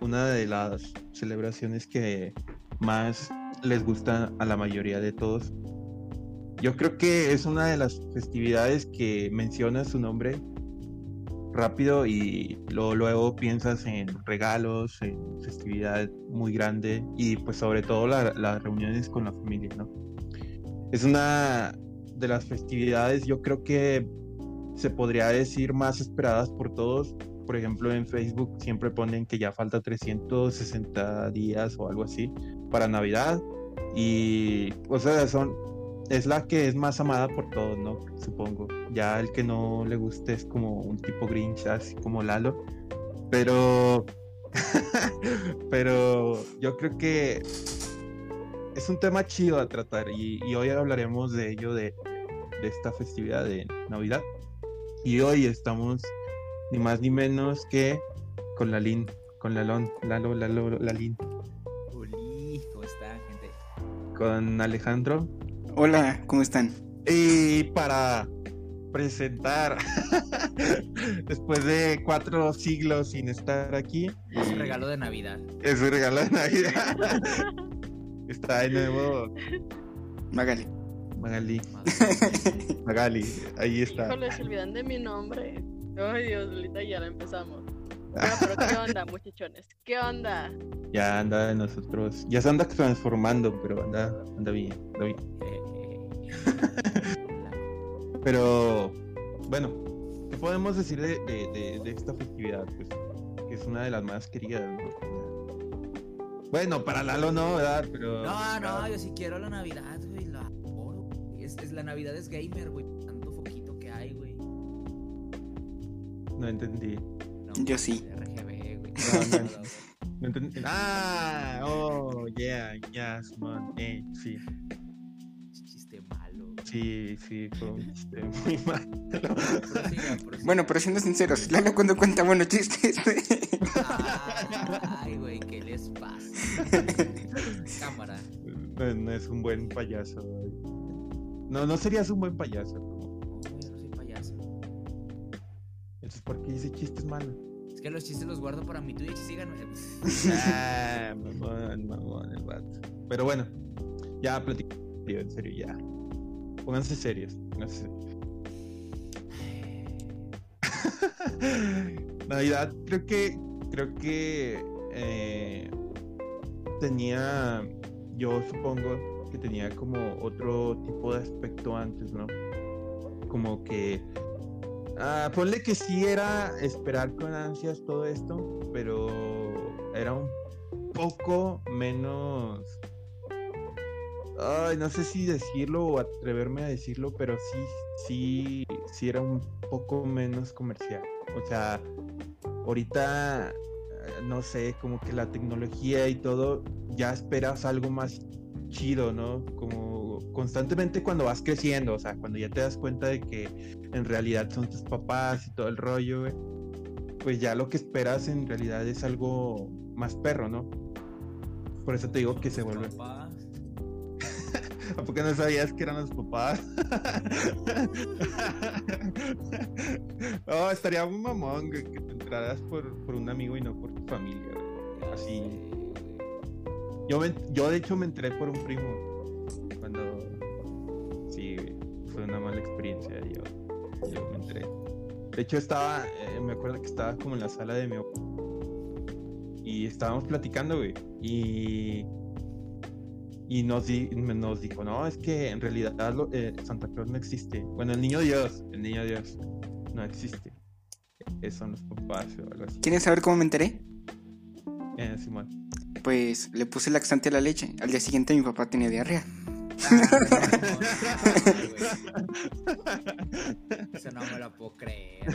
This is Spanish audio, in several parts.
Una de las celebraciones que más les gusta a la mayoría de todos. Yo creo que es una de las festividades que menciona su nombre rápido y luego piensas en regalos, en festividad muy grande y pues sobre todo las reuniones con la familia, ¿no? Es una de las festividades yo creo que se podría decir más esperadas por todos. Por ejemplo, en Facebook siempre ponen que ya falta 360 días o algo así para Navidad. Y, o sea, son, es la que es más amada por todos, ¿no? Supongo. Ya el que no le guste es como un tipo Grinch, así como Lalo. Pero, pero yo creo que es un tema chido a tratar y, hoy hablaremos de ello, de, de esta festividad de Navidad. Y hoy estamos ni más ni menos que con la Lin, con la Lon, Lalo, Lalo, Lalin. Hola, ¿cómo están, gente? Con Alejandro. Hola, ¿cómo están? Y para presentar, después de cuatro siglos sin estar aquí. Es un regalo de Navidad. Es un regalo de Navidad. Está de nuevo. Magali. Magali. Magali, ahí está. Híjole, se olvidan de mi nombre. Ay, Dios, ahorita ya la empezamos. Bueno, pero ¿qué onda, muchachones? ¿Qué onda? Ya anda de nosotros. Ya se anda transformando, pero anda, anda bien, anda bien. pero, bueno, ¿qué podemos decir de, de, de, esta festividad? Pues que es una de las más queridas. Bueno, para Lalo no, ¿verdad? Pero... No, no, yo sí quiero la Navidad, güey. La Es, la Navidad es gamer, güey. No entendí. yo sí. RGB, güey. No, entendí. Ah, oh, yeah, yes, man. Eh, sí. Chiste malo. Sí, sí, fue un chiste muy malo. Bueno, pero siendo sinceros, Lalo cuando cuenta buenos chistes. Ay, güey, ¿qué les pasa? Cámara. No, es un buen payaso. No, no serías un buen payaso. Entonces, ¿por qué dice chistes malos? Es que los chistes los guardo para mi Twitch, síganme. ah, mamón, mamón, el vato. Pero bueno, ya platico en serio, ya. Pónganse serios, pónganse serios. Navidad, creo que creo que eh, tenía, yo supongo que tenía como otro tipo de aspecto antes, ¿no? Como que, ah, ponle que sí era esperar con ansias todo esto, pero era un poco menos... Ay, no sé si decirlo o atreverme a decirlo, pero sí, sí, sí era un poco menos comercial. O sea, ahorita, eh, no sé, como que la tecnología y todo, ya esperas algo más chido, ¿no? Como constantemente cuando vas creciendo, o sea, cuando ya te das cuenta de que en realidad son tus papás y todo el rollo, pues ya lo que esperas en realidad es algo más perro, ¿no? Por eso te digo que se vuelve. ¿A poco no sabías que eran los papás? oh, estaría un mamón que, te entraras por, un amigo y no por tu familia. Así. Yo, yo de hecho me entré por un primo. Mala experiencia. Yo, yo me entré. De hecho estaba, eh, me acuerdo que estaba como en la sala de mi y estábamos platicando, güey. Y y nos, nos dijo, no, es que en realidad eh, Santa Claus no existe. Bueno, el niño Dios, el niño Dios no existe. Esos son los papás o algo así. ¿Quieren saber cómo me enteré? Eh, Simón. Pues le puse laxante a la leche. Al día siguiente mi papá tenía diarrea. Eso no me lo puedo creer.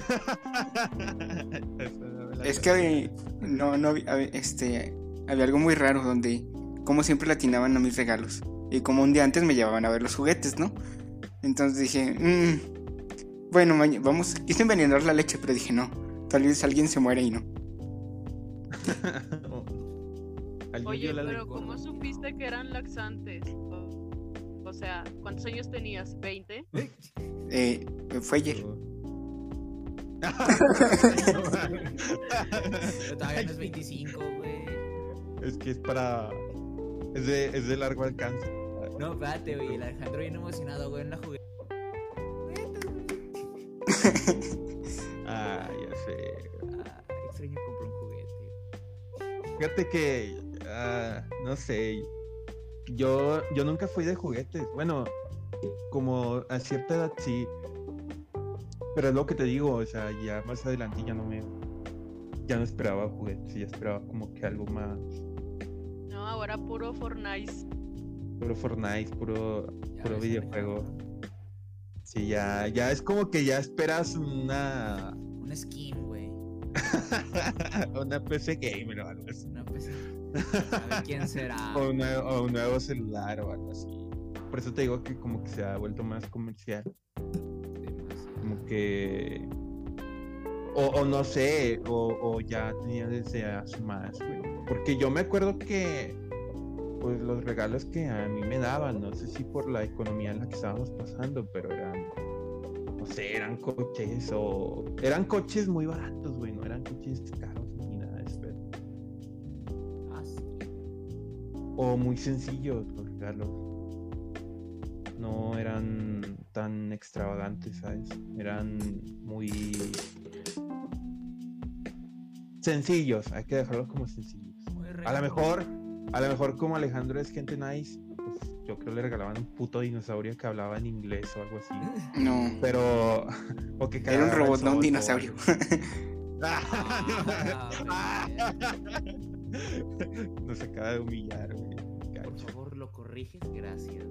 es que no, no, este, había algo muy raro donde como siempre latinaban a mis regalos. Y como un día antes me llevaban a ver los juguetes, ¿no? Entonces dije, mmm, bueno, vamos, quise envenenar la leche, pero dije, no, tal vez alguien se muere y no. Oye, pero ¿cómo supiste que eran laxantes? O, sea, ¿cuántos años tenías? ¿20? Eh, fue ayer. Pero todavía no es 25, güey. Es que es para. Es de, es de largo alcance. No, espérate, güey. El Alejandro bien emocionado, güey, en la juguete. Ah, ya sé. Ah, extraño comprar un juguete. Fíjate que. ah, no sé. Yo, yo nunca fui de juguetes. Bueno, como a cierta edad sí. Pero es lo que te digo, o sea, ya más adelante ya no me. Ya no esperaba juguetes, ya esperaba como que algo más. No, ahora puro Fortnite. Puro Fortnite, puro, Ya puro videojuego. Sí, ya, ya es como que ya esperas una. Un skin, güey. una PC gamer o algo así. Una PC. Quién será. O un, nuevo, o un nuevo celular o algo así. Por eso te digo que como que se ha vuelto más comercial. Demasiado. Como que. O, o no sé, o, o ya tenía desde hace más, güey. Porque yo me acuerdo que. Pues los regalos que a mí me daban, no sé si por la economía en la que estábamos pasando, pero eran. No sé, eran coches o. Eran coches muy baratos, güey, no eran coches caros O muy sencillos los regalos. No eran tan extravagantes, ¿sabes? Eran muy sencillos, hay que dejarlos como sencillos. Muy A lo mejor, a lo mejor como Alejandro es gente nice, pues yo creo le regalaban un puto dinosaurio que hablaba en inglés o algo así. No. Pero o que Era un robot, no un o dinosaurio. Ah, Nos acaba de humillar, güey. Por favor, lo corriges, gracias.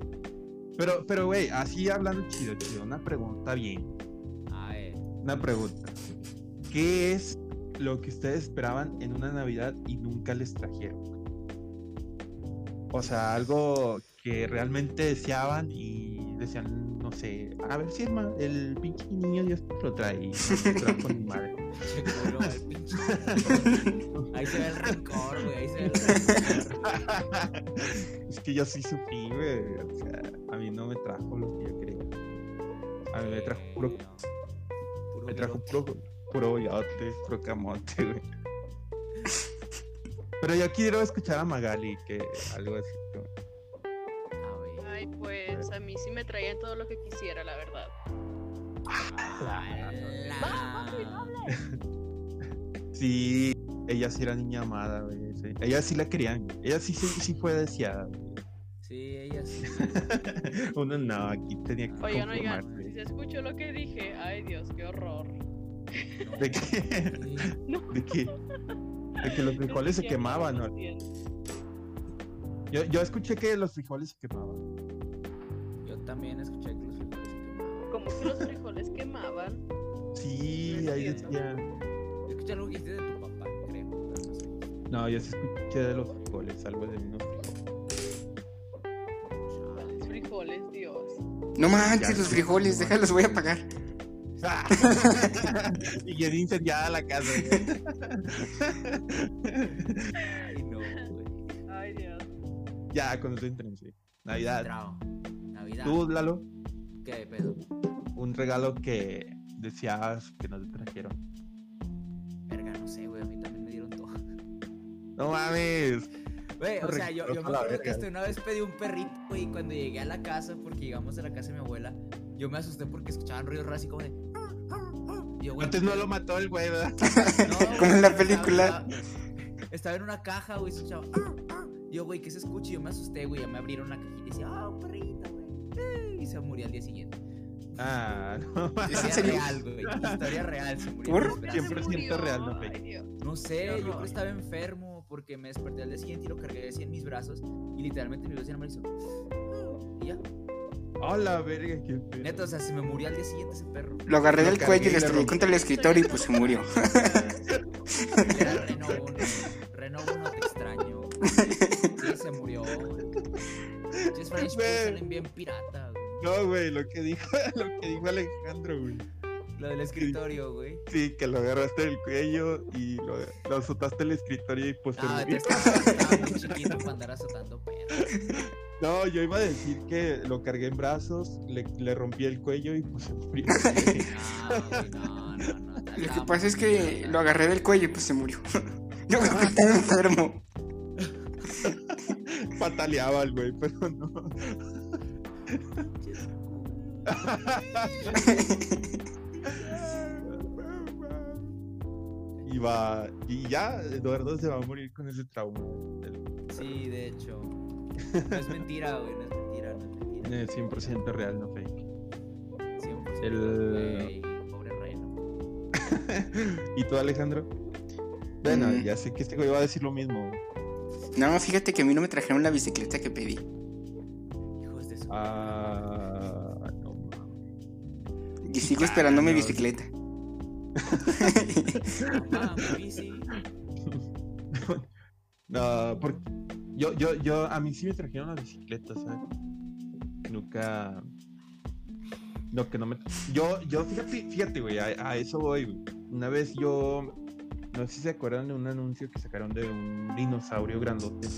Pero, pero, güey, así hablando chido, chido, una pregunta bien. A ver. Una pregunta. ¿Qué es lo que ustedes esperaban en una Navidad y nunca les trajeron? O sea, algo que realmente deseaban y decían, no sé, a ver si el, el pinche niño Dios lo trae y te trajo ni madre. Culo, pinche. Ahí se ve el rencor, güey. Ahí se ve el rencor. es que yo sí sufrí, güey. O sea, a mí no me trajo lo que yo quería. A mí me trajo puro, no. Puro me trajo puro, puro boyote, puro camote, güey. Pero yo quiero escuchar a Magali, que algo así. Ay, pues a mí sí me traían todo lo que quisiera, la verdad. Sí, ella sí era niña amada, güey. sí. Ella sí la querían. Ella sí, sí, sí fue deseada. güey. Sí, ella sí. Uno no, aquí tenía que Oigan, si se escuchó lo que dije, ay Dios, qué horror. No, ¿De qué? No. ¿De qué? De que los No frijoles se quemaban. Yo, yo escuché que los frijoles se quemaban. Yo también escuché Como que los frijoles quemaban. Sí, No ahí decía. Yo escuché algo que dijiste de tu papá, creo. no yo sí escuché de los frijoles, algo de unos frijoles. ¿Cuáles frijoles, Dios? No manches, los frijoles, déjalos, voy a pagar. y bien incendiada la casa. güey. Ay, no, güey. Ay Dios. ya, con eso entren, sí. Navidad. Navidad. ¿Tú, Lalo? ¿Qué pedo? Un regalo que deseabas que no te trajeron. Verga, no sé, güey. A mí también me dieron todo. No mames. Güey, o sea, yo, yo me acuerdo que hasta una vez pedí un perrito, güey, y cuando llegué a la casa, porque llegamos a la casa de mi abuela, yo me asusté porque escuchaban ruidos raros así como de... Yo, güey, Antes no lo mató el güey, ¿verdad? No, Como güey, en la película. Estaba, estaba en una caja, güey, escuchaba... "Ah, ah". Y yo, güey, ¿qué se escucha? Y yo me asusté, güey, ya me abrieron la cajita y decía, ah, un perrito, güey. Y se murió al día siguiente. Ah, no ¿Es en Historia serio? real, güey. Historia real, se murió. ¿Por? en mis brazos. Siempre Se siento murió. real, no fake. No sé, yo creo que estaba enfermo porque me desperté al día siguiente y lo cargué así en mis brazos y literalmente mi vecino me hizo... Y ya. Hola, verga, qué. Neta, o sea, se me murió al día siguiente ese perro. Lo agarré del cuello y le estrellé contra el escritorio y pues se murió. Era Renault 1. Renault 1 te extraño. Sí, se murió. Chis French salen bien pirata, güey. No, güey, lo que dijo, lo que dijo Alejandro, güey. Lo del escritorio, güey. Sí, que lo agarraste del cuello y lo, lo azotaste el escritorio y pues se Ah, muy chiquito para andar azotando perros. No, yo iba a decir que lo cargué en brazos, le, le rompí el cuello y pues se murió. No, güey, no, no, no. Lo que pasa es que lo agarré del cuello y pues se murió. Yo creo que estaba enfermo. Pataleaba el güey, pero no. Y va. Y ya, Eduardo se va a morir con ese trauma. Sí, de hecho. No es mentira, güey, no es mentira, no es mentira. Es 100% real, no fake. 100% El- güey, pobre reino. ¿Y tú, Alejandro? Bueno, Mm. ya sé que este güey va a decir lo mismo. No, fíjate que a mí no me trajeron la bicicleta que pedí. Ah, no. Y sigo esperando mi bicicleta. Mi bici. No, porque yo, yo, yo, a mí sí me trajeron la bicicleta, ¿sabes? Nunca. No, que no me. Yo, yo, fíjate, fíjate, güey, a, a eso voy, güey. Una vez yo. No sé si se acuerdan de un anuncio que sacaron de un dinosaurio grandote.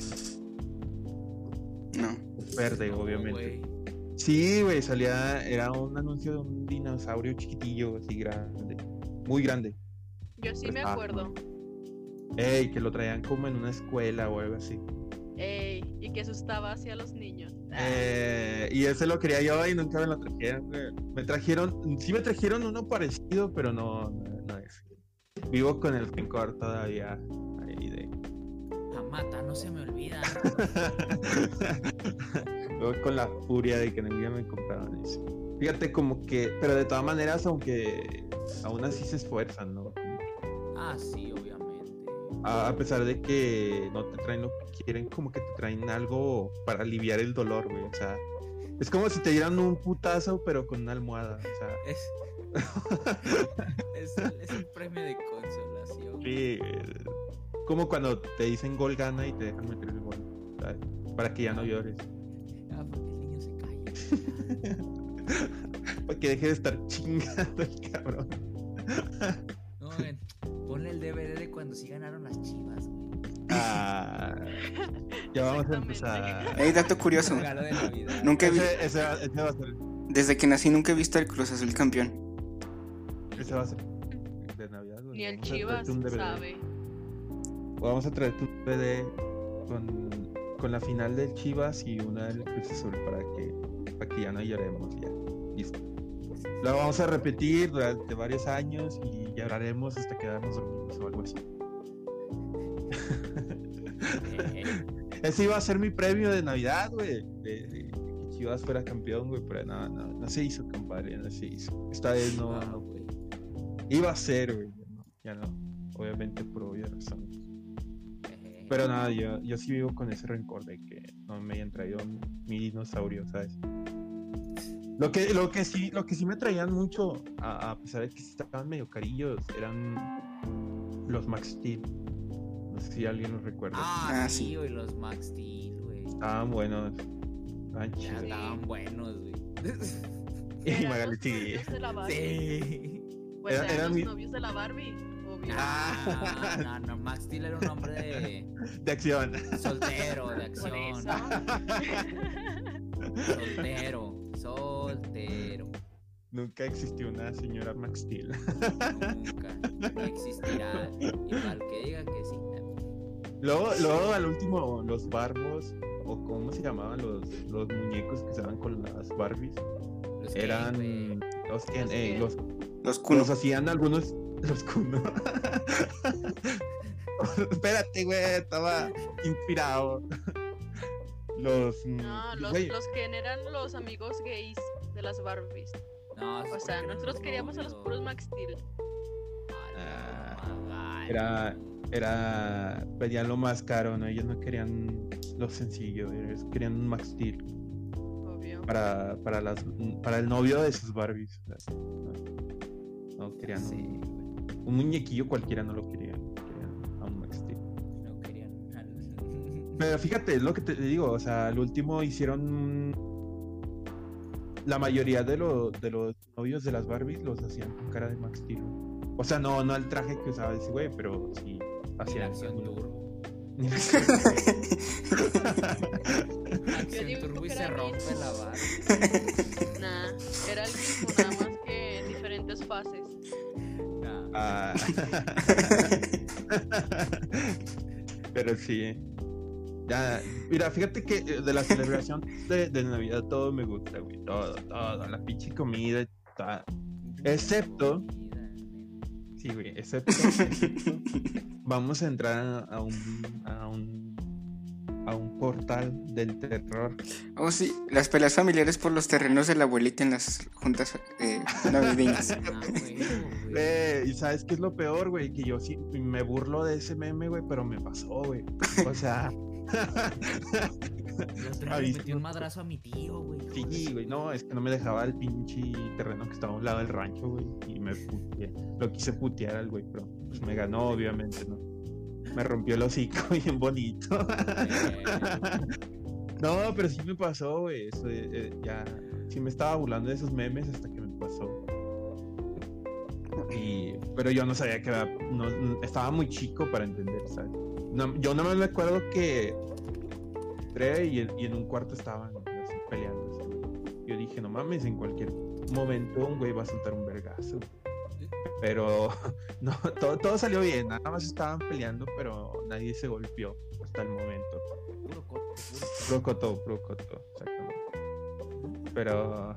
Verde, No, obviamente. Sí, güey, salía. Era un anuncio de un dinosaurio chiquitillo, así grande. Muy grande. Yo sí me Ah, acuerdo. Ey, que lo traían como en una escuela o algo así. Ey, y que asustaba hacia los niños. Ah, Eh, y ese lo quería yo y nunca me lo trajeron. Me trajeron, sí me trajeron uno parecido, pero no, no, no es. Vivo con el rencor todavía. Amata, no se me olvida. Vivo con la furia de que en el día me compraron eso. Fíjate como que, pero de todas maneras, aunque aún así se esfuerzan, ¿no? Ah, sí, obviamente. A, a pesar de que no te traen lo que quieren, como que te traen algo para aliviar el dolor, güey. O sea, es como si te dieran un putazo, pero con una almohada. O sea, Es, es, el, es el premio de consolación. Sí, como cuando te dicen gol gana y te dejan meter el gol, ¿sabes? Para que ya no llores. Ah, porque el niño se cae. Para que deje de estar chingando el cabrón. No, güey, ponle el DVD de cuando sí ganaron las chivas, güey. Ah, ya vamos a empezar. Ey, dato curioso. Regalo de Navidad. Nunca vi, Ese, ese va, ese va a ser. desde que nací nunca he visto al Cruz Azul campeón. Ese va a ser. De Navidad. güey. Ni el Chivas sabe. Vamos a traerte un DVD con, con la final del Chivas y una del Cruz Azul para que, para que ya no lloremos. Ya. Listo. Lo vamos a repetir durante varios años y lloraremos hasta quedarnos dormidos o algo así. Ese iba a ser mi premio de Navidad, güey. De, de que Chivas fuera campeón, güey. Pero no, no, no se hizo, compadre. No se hizo. Esta vez no. Iba a ser, güey. Ya no, ya no. Obviamente por obvias razones. Pero nada, yo, yo sí vivo con ese rencor de que no me hayan traído mi dinosaurio, ¿sabes? Lo que, lo que sí, lo que sí me traían mucho, a, a pesar de que sí estaban medio carillos, eran los Max Steel. No sé si alguien los recuerda. Ah, Ah, sí, güey, los Max Steel, güey. Estaban buenos. Estaban chidos. estaban buenos, güey. Y Eran Magali, los sí. novios de la Barbie. Sí. Pues Era- eran, eran los mi- novios de la Barbie. Ah, no, no, Max Steel era un hombre de De acción. soltero, de acción. Soltero, soltero. Nunca existió una señora Max Steel. Nunca. No existirá. Igual que diga que sí. Luego, luego al último, los barbos, o cómo se llamaban los, los muñecos que estaban con las Barbies, Los eran los que Los eh, los, Los los hacían algunos los Kuno. Espérate, güey, estaba inspirado. Los, mm, No, los, güey, los que eran los amigos gays de las Barbies. No, O sea, nosotros queríamos a los puros Max Steel. Ah, era, era, pedían lo más caro, ¿no? Ellos no querían lo sencillo, ellos querían un Max Steel Obvio. para, para, las, para el novio de sus Barbies. no querían Sí, un, muñequillo cualquiera, no lo querían, querían a un Max Steel. No querían. Pero fíjate, es lo que te digo, o sea, al último hicieron la mayoría de, lo- de los novios de las Barbies los hacían con cara de Max Steel. O sea, no, no el traje que usaba ese güey, pero sí hacían acción turbo. Acción turbo y se rompe la barra. Nah, era el mismo, nada más que en diferentes fases. Ah. Pero sí. Ya, mira, fíjate que eh, de la celebración de, de Navidad todo me gusta, güey. Todo, todo. La pinche comida y todo. Excepto, sí, güey, excepto. vamos a entrar a un, a un a un portal del terror. Oh, sí, las peleas familiares por los terrenos de la abuelita en las juntas eh, navideñas. Ah, güey, güey. Eh, y sabes qué es lo peor, güey, que yo sí me burlo de ese meme, güey, pero me pasó, güey. O sea, le metí sí. un madrazo a mi tío, güey. sí, güey, no, es que no me dejaba el pinche terreno que estaba a un lado del rancho, güey, y me puteé. Lo quise putear al güey, pero pues me ganó, obviamente, ¿no? Me rompió el hocico bien bonito. No, pero sí me pasó, güey. eso, eh, eh, ya. Sí me estaba burlando de esos memes hasta que me pasó. Y, pero yo no sabía que era. No, estaba muy chico para entender, ¿sabes? No, yo no me acuerdo que entré y, en- y en un cuarto estaban así peleando. Yo dije, no mames, en cualquier momento un güey va a soltar un vergazo. Pero no, todo, todo salió bien. Nada más estaban peleando, pero nadie se golpeó hasta el momento. Puro coto, puro coto, puro coto, exactamente. Pero.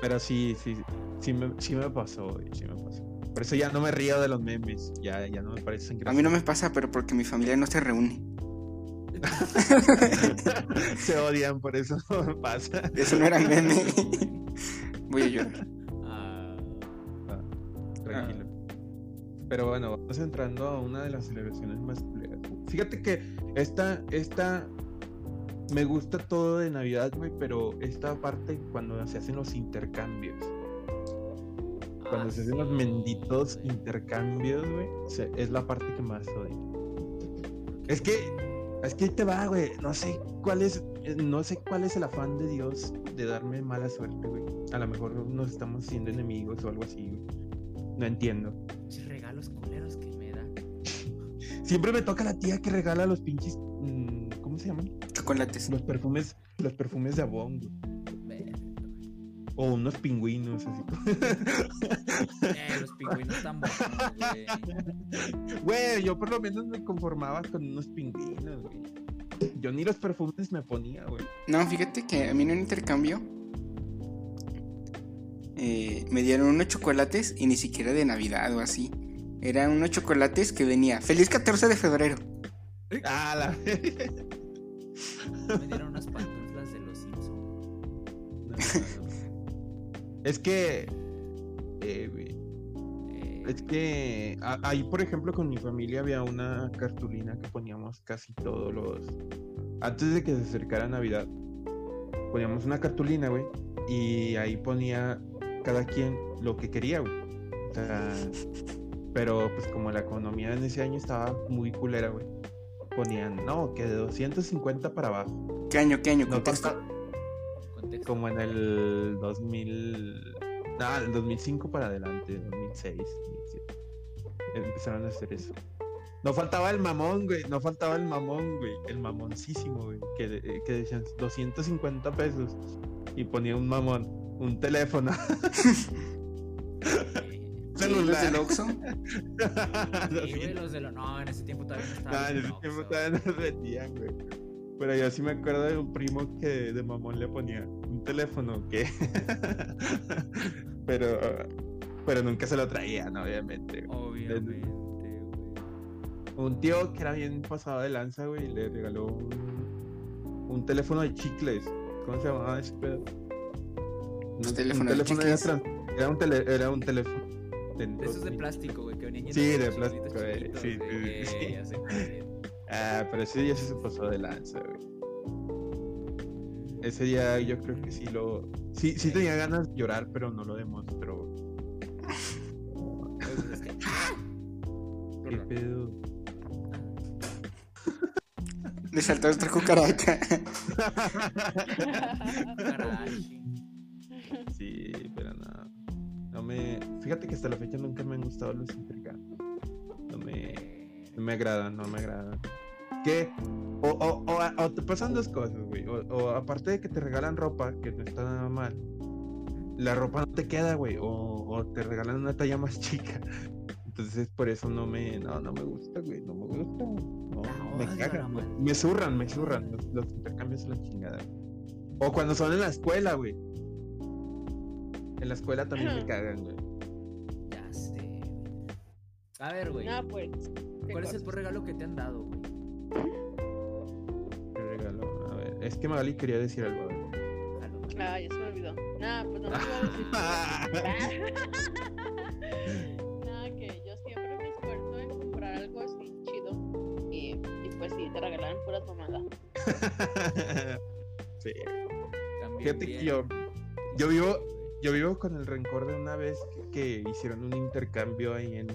Pero sí, sí, sí me, sí me pasó, sí me pasó. Por eso ya no me río de los memes, ya, ya no me parecen A mí no me graciosos. pasa, pero porque mi familia no se reúne. Se odian, por eso no me pasa. Eso no era meme. Voy a llorar. Ah. Pero bueno, vamos entrando a una de las celebraciones más culeras. Fíjate que esta, esta me gusta todo de Navidad, güey, pero esta parte cuando se hacen los intercambios. Cuando ah, se hacen los sí, menditos intercambios, güey, es la parte que más odio. Es que, es que te va, güey. No sé cuál es, no sé cuál es el afán de Dios de darme mala suerte, güey. A lo mejor nos estamos haciendo enemigos o algo así, güey. No entiendo. Pinches regalos culeros que me da. Siempre me toca la tía que regala los pinches, mm, ¿cómo se llaman? Chocolates. Los perfumes, los perfumes de. Verga. O unos pingüinos, así. Eh, los pingüinos tan güey. Güey, yo por lo menos me conformaba con unos pingüinos, güey. Yo ni los perfumes me ponía, güey. No, fíjate que a mí en un intercambio eh, me dieron unos chocolates y ni siquiera de Navidad o así. Eran unos chocolates que venía. Feliz 14 de febrero. Ah, la Me dieron unas pantuflas de los Simpsons. Es que. eh, Eh, es que a- ahí, por ejemplo, con mi familia había una cartulina que poníamos casi todos los. Antes de que se acercara Navidad, poníamos una cartulina, güey. Y ahí ponía cada quien lo que quería, güey. O sea, pero pues como la economía en ese año estaba muy culera, güey. Ponían, no, que de 250 para abajo. ¿Qué año? ¿Qué año? No, Contexto. falta- contexto. como en el 2000. Ah, el 2005 para adelante, 2006, 2007. Empezaron a hacer eso. No faltaba el mamón, güey. No faltaba el mamón, güey. El mamoncísimo, güey. Que, de- que decían 250 pesos. Y ponía un mamón, un teléfono. Sí, los celular. del Oxxo. Sí, güey, los de los. No, en ese tiempo todavía no estaba. No, en ese tiempo todavía no vendían, güey. Pero yo sí me acuerdo de un primo que de mamón le ponía un teléfono que. pero. Pero nunca se lo traían, obviamente. güey. Obviamente, güey. Un tío que era bien pasado de lanza, güey, le regaló un, un teléfono de chicles. ¿Cómo se llamaba ese pedo? Un, un teléfono de era, chicles. trans- era un tele- era un teléfono. De esos de de- plástico, güey, que venían Sí, de plástico, güey, chiquitos, sí, güey, sí, sí, Ah, pero ese día sí se pasó de lanza, güey. Ese día yo creo que sí lo. Sí, sí tenía ganas de llorar, pero no lo demostró. es. Es que- ¿Qué pedo? Le saltó otra cucaracha. me. Fíjate que hasta la fecha nunca me han gustado los intercambios. No me. No me agradan, no me agradan. Que. O, o, o, o te pasan dos cosas, güey. O, aparte de que te regalan ropa, que no está nada mal. la ropa no te queda, güey, o, o te regalan una talla más chica. Entonces por eso no me, no, no me gusta, güey, no me gusta. No, me cagan, güey. Me zurran, me zurran los, los intercambios a la chingada. O cuando son en la escuela, güey. En la escuela también me cagan, güey. Ya sé. A ver, güey. No, pues. ¿qué ¿Cuál es el peor regalo que te han dado, güey? Qué regalo. A ver, es que Magali quería decir algo. Ah, ya se me olvidó. Nada, pues no me iba a decir. Nada, que yo siempre me esfuerzo en comprar algo así chido. Y, y pues sí, te regalan pura tomada. sí. También Fíjate que yo, yo vivo, yo vivo con el rencor de una vez que, que hicieron un intercambio ahí en,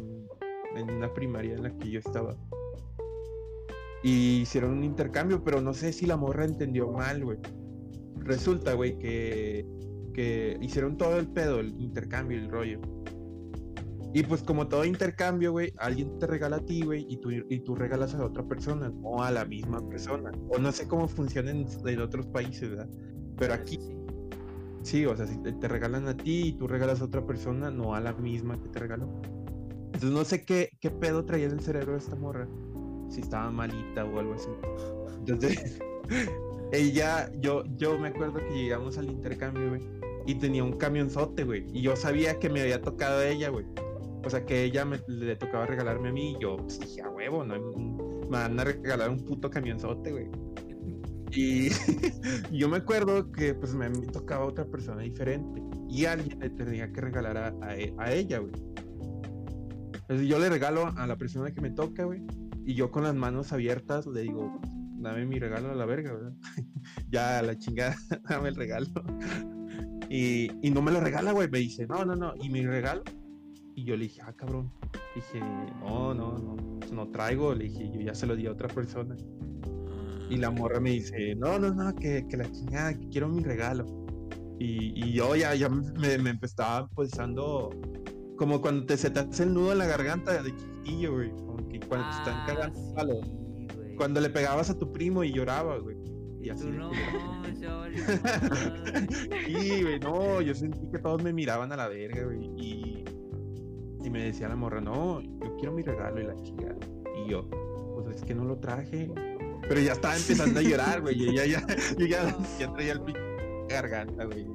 en una primaria en la que yo estaba. Y hicieron un intercambio, pero no sé si la morra entendió mal, güey. Resulta, güey, que, que hicieron todo el pedo, el intercambio, el rollo. Y pues como todo intercambio, güey, alguien te regala a ti, güey, y tú, y tú regalas a otra persona, o a la misma persona. O no sé cómo funciona en, en otros países, ¿verdad? Pero aquí Sí. O sea, si te, te regalan a ti y tú regalas a otra persona, no a la misma que te regaló. Entonces no sé qué, qué pedo traía en el cerebro de esta morra. Si estaba malita o algo así. Entonces, ella, yo, yo me acuerdo que llegamos al intercambio, güey, y tenía un camionzote, güey. Y yo sabía que me había tocado a ella, güey. O sea, que ella me, le tocaba regalarme a mí y yo pues, dije, a huevo, ¿no? me van a regalar un puto camionzote, güey. Y yo me acuerdo que pues me, tocaba otra persona diferente y alguien le tenía que regalar a, a e- a ella, güey. Entonces yo le regalo a la persona que me toca, güey, y yo con las manos abiertas le digo, dame mi regalo a la verga, ¿verdad? ya a la chingada, dame el regalo. y, y no me lo regala, güey, me dice, no, no, no, y mi regalo. Y yo le dije, ah, cabrón. Dije, no, no, no, no traigo. Le dije, yo ya se lo di a otra persona. Y la morra me dice, no, no, no, que, que la chingada, que quiero mi regalo. Y, y yo ya, ya me, me empezaba pulsando como cuando te se te hace el nudo en la garganta de chiquitillo, güey. Como que cuando te están Ah, cagando sí, palo. güey. Cuando le pegabas a tu primo y lloraba, güey. Y Y así. tú no. Sí, güey, no, yo sentí que todos me miraban a la verga, güey. Y, y me decía la morra, no, yo quiero mi regalo y la chingada. Y yo, pues es que no lo traje. Pero ya estaba empezando a llorar, güey. Y ya, ya, yo ya, ya traía el pinche garganta, güey.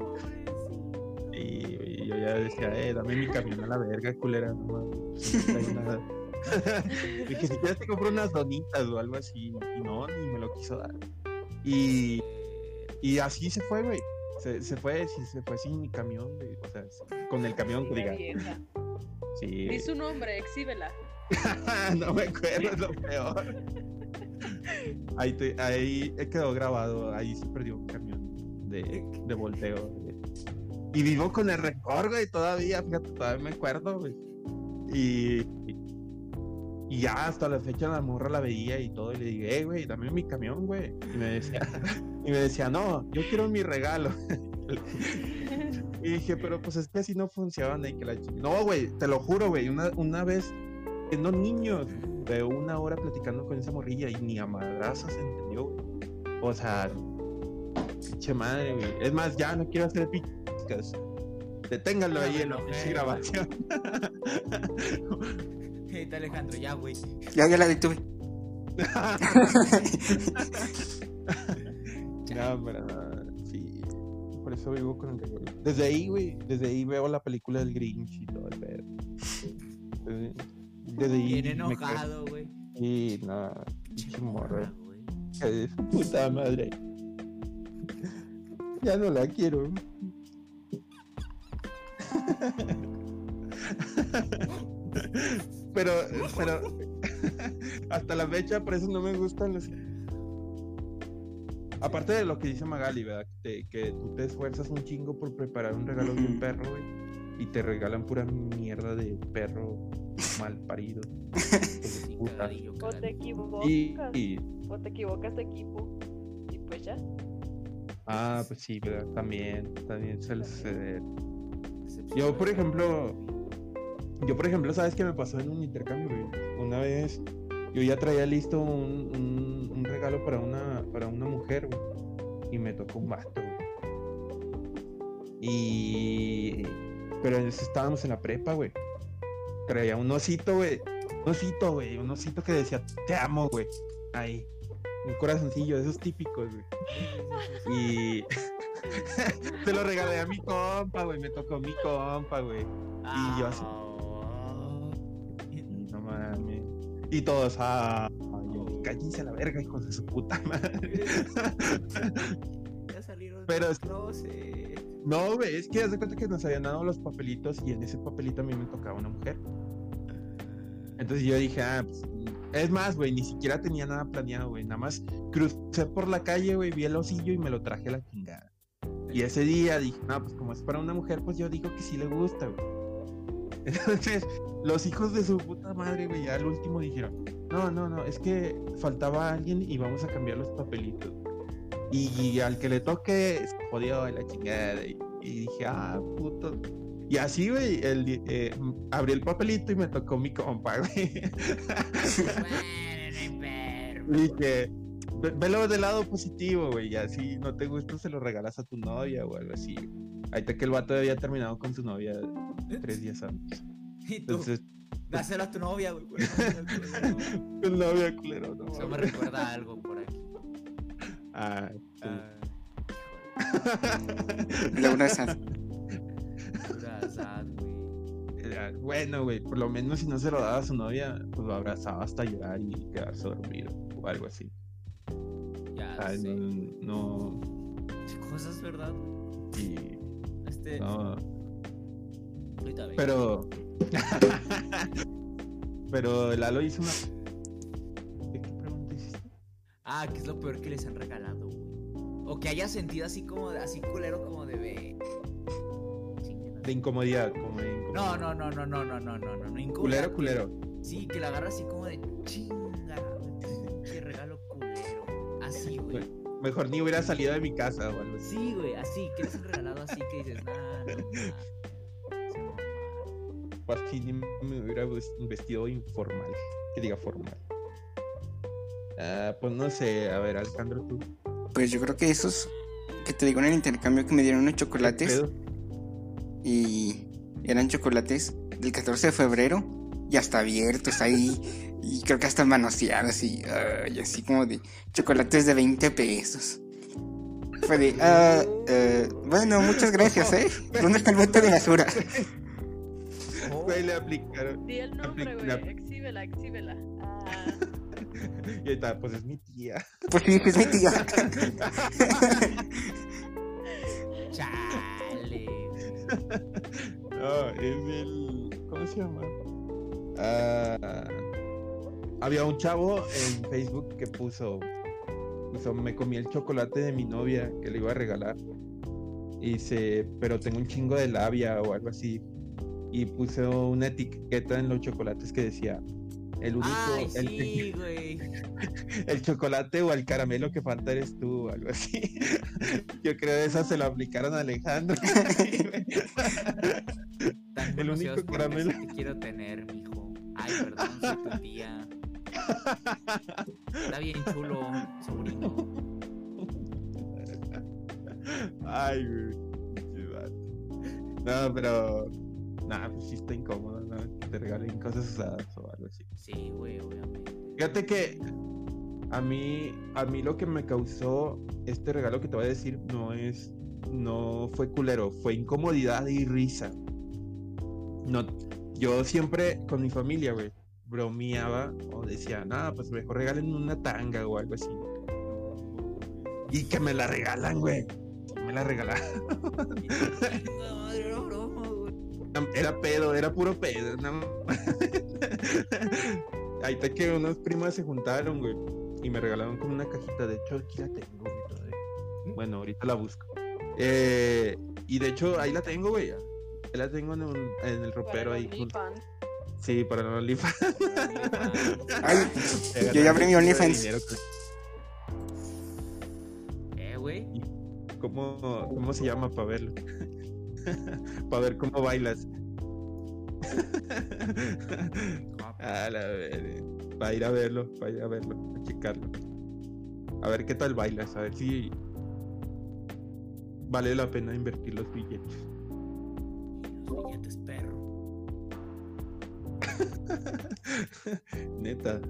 Y, yo ya decía, eh, dame mi camión a la verga, culera, no mames, no nada. Dije, si quieres te compro unas donitas o algo así. Y no, ni me lo quiso dar. Y, y así se fue, güey. Se, se fue, se fue sin mi camión, güey. O sea, con el camión, que diga. vieja. Sí. Di su nombre, exhíbela. no me acuerdo, es lo peor. Ahí, te- ahí quedó grabado, ahí se perdió un camión de, de volteo. Y vivo con el rencor, güey, todavía, fíjate, todavía me acuerdo, güey. Y, y ya hasta la fecha la morra la veía y todo, y le dije, eh, güey, dame mi camión, güey. Y me decía, y me decía, no, yo quiero mi regalo. Y dije, pero pues es que así no funciona y que la No, güey, te lo juro, güey. Una, una vez, siendo niños, de una hora platicando con esa morrilla y ni a madrazos se entendió, güey. O sea, pinche madre, güey. Es más, ya no quiero hacer picas. Deténganlo No, ahí en la pinche grabación. Ahí está Alejandro, ya, güey. Ya, ya la detuve. no, pero sí. Por eso vivo con el recuerdo. Desde ahí, güey, desde ahí veo la película del Grinch y todo el pedo. Desde. Bien enojado, güey. Sí, no, pinche morra. puta madre. Ya no la quiero. Pero, pero hasta la fecha, por eso no me gustan los. Aparte de lo que dice Magali, ¿verdad? Que, te- que tú te esfuerzas un chingo por preparar un regalo de un perro, güey. Y te regalan pura mierda de perro mal parido. O te equivocas. Y, y- O te equivocas de equipo. Y pues ya. ah, pues sí, ¿verdad? También, también suele suceder. Yo, por ejemplo, yo, por ejemplo, ¿sabes qué me pasó en un intercambio? güey? Una vez yo ya traía listo un, un- un regalo para una, para una mujer, güey, y me tocó un vato, güey. Y. Pero estábamos en la prepa, güey. Traía un osito, güey. Un osito, güey. Un osito que decía, te amo, güey. Ahí. Un corazoncillo, esos típicos, güey. Y. Se lo regalé a mi compa, güey. Me tocó mi compa, güey. Y yo así. Ah. No mames. Y todos, ah, cállense a la verga, hijos de su puta madre. Ya salieron Pero closet. No, güey, es que haz de cuenta que nos habían dado los papelitos y en ese papelito a mí me tocaba una mujer. Entonces yo dije, ah, pues, es más, güey, ni siquiera tenía nada planeado, güey. Nada más crucé por la calle, güey, vi el osillo y me lo traje a la chingada. Y ese día dije, no, pues como es para una mujer, pues yo digo que sí le gusta, güey. Entonces, los hijos de su puta madre, güey, al último dijeron, no, no, no, es que faltaba alguien y vamos a cambiar los papelitos. Y, al que le toque, se jodió la chingada. Y, y dije, ah, puto. Y así, güey, el, eh, abrí el papelito y me tocó mi compa, güey. Dije, "Ve- velo del lado positivo, güey. Y así no te gusta, se lo regalas a tu novia o algo así. Ahí te que el vato había terminado con su novia tres días antes. Y tú, Entonces, dáselo a tu novia, güey. güey. tu novia culero, no. Eso me recuerda a algo. Ah, sí. Ah, Laura Sad. pura sad, güey. Era- Bueno, güey, por lo menos si no se lo daba a su novia, pues lo abrazaba hasta llorar y quedarse dormido o algo así. Ya Ay, sé. no, Cosas, ¿verdad? y- Este. no, pero. pero Lalo hizo una. Ah, ¿qué es lo peor que les han regalado, güey? O que haya sentido así como, así culero como de a- De incomodidad, como de incomodidad. No, no, no, no, no, no, no, no, no, no. Culero, que- culero. Sí, que la agarra así como de chinga. Qué regalo culero. Así, güey. Mejor ni hubiera salido de mi casa o algo así. Sí, güey, así, que les han regalado así que dices, nah, no, mames, se mamaron". O así ni me hubiera ves- vestido informal. Que diga formal. Ah, pues no sé, a ver, Alejandro, tú. Pues yo creo que esos que te digo en el intercambio que me dieron unos chocolates y eran chocolates del 14 de febrero y hasta abiertos ahí y creo que hasta manoseados y, así como de chocolates de 20 pesos. Fue de, ah, eh, bueno, muchas gracias, ¿eh? ¿Dónde está el bote de basura? Güey, le aplicaron. Di el nombre, güey. la- Exhíbela, exhíbela. Ah, Y ahí está, pues es mi tía. Pues sí, es mi tía. Chale. No, es el. ¿Cómo se llama? Ah, había un chavo en Facebook que puso. Puso, me comí el chocolate de mi novia que le iba a regalar. Y dice, pero tengo un chingo de labia o algo así. Y puso una etiqueta en los chocolates que decía. El único, Ay, el, sí, güey. el chocolate o el caramelo que falta eres tú, o algo así. Yo creo que esa se lo aplicaron a Alejandro. Tan El único caramelo. te quiero tener, mijo. Ay, perdón, soy tu tía. Está bien chulo, sobrino. Ay, güey. No, pero. Nah, pues sí está incómodo, ¿no? Que te regalen cosas usadas o algo así. Sí, güey, obviamente. Fíjate que a mí, a mí lo que me causó este regalo que te voy a decir no es, no fue culero, fue incomodidad y risa. No, yo siempre con mi familia, güey, bromeaba o decía, nada, pues mejor regalen una tanga o algo así. Y que me la regalan, güey. Me la regalaron. Era pedo, era puro pedo. no Ahí está que unos primas se juntaron, güey. Y me regalaron como una cajita. De hecho, aquí la tengo, güey, todavía. Bueno, ahorita la busco. Eh, y de hecho, ahí la tengo, güey. Ahí la tengo en, un- en el ropero para ahí. OnlyFans, Sí, para no OnlyFans. Ay, yo ya abrí mi OnlyFans. Eh, güey. ¿Cómo, ¿Cómo se llama para verlo? para ver cómo bailas. A la para ir a verlo, para ir a verlo, a checarlo. A ver qué tal bailas, a ver si. vale la pena invertir los billetes. Los billetes, perro. Neta.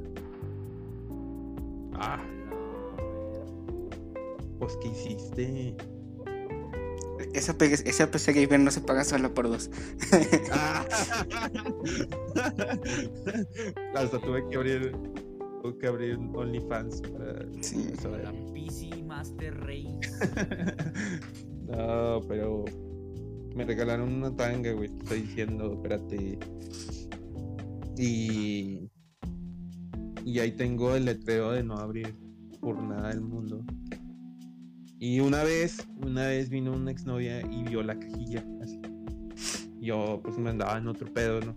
Ah, pues ¿qué hiciste? Esa, esa PC Gamer no se paga sola por dos. Ah. Hasta tuve que abrir, tuve que abrir OnlyFans para Sí. eso, La. PC Master Race. No, pero me regalaron una tanga, güey. Te estoy diciendo, espérate. Y. Y ahí tengo el letrero de no abrir por nada del mundo. Y una vez, una vez vino una exnovia y vio la cajilla, así. Yo, pues me andaba en otro pedo, ¿no?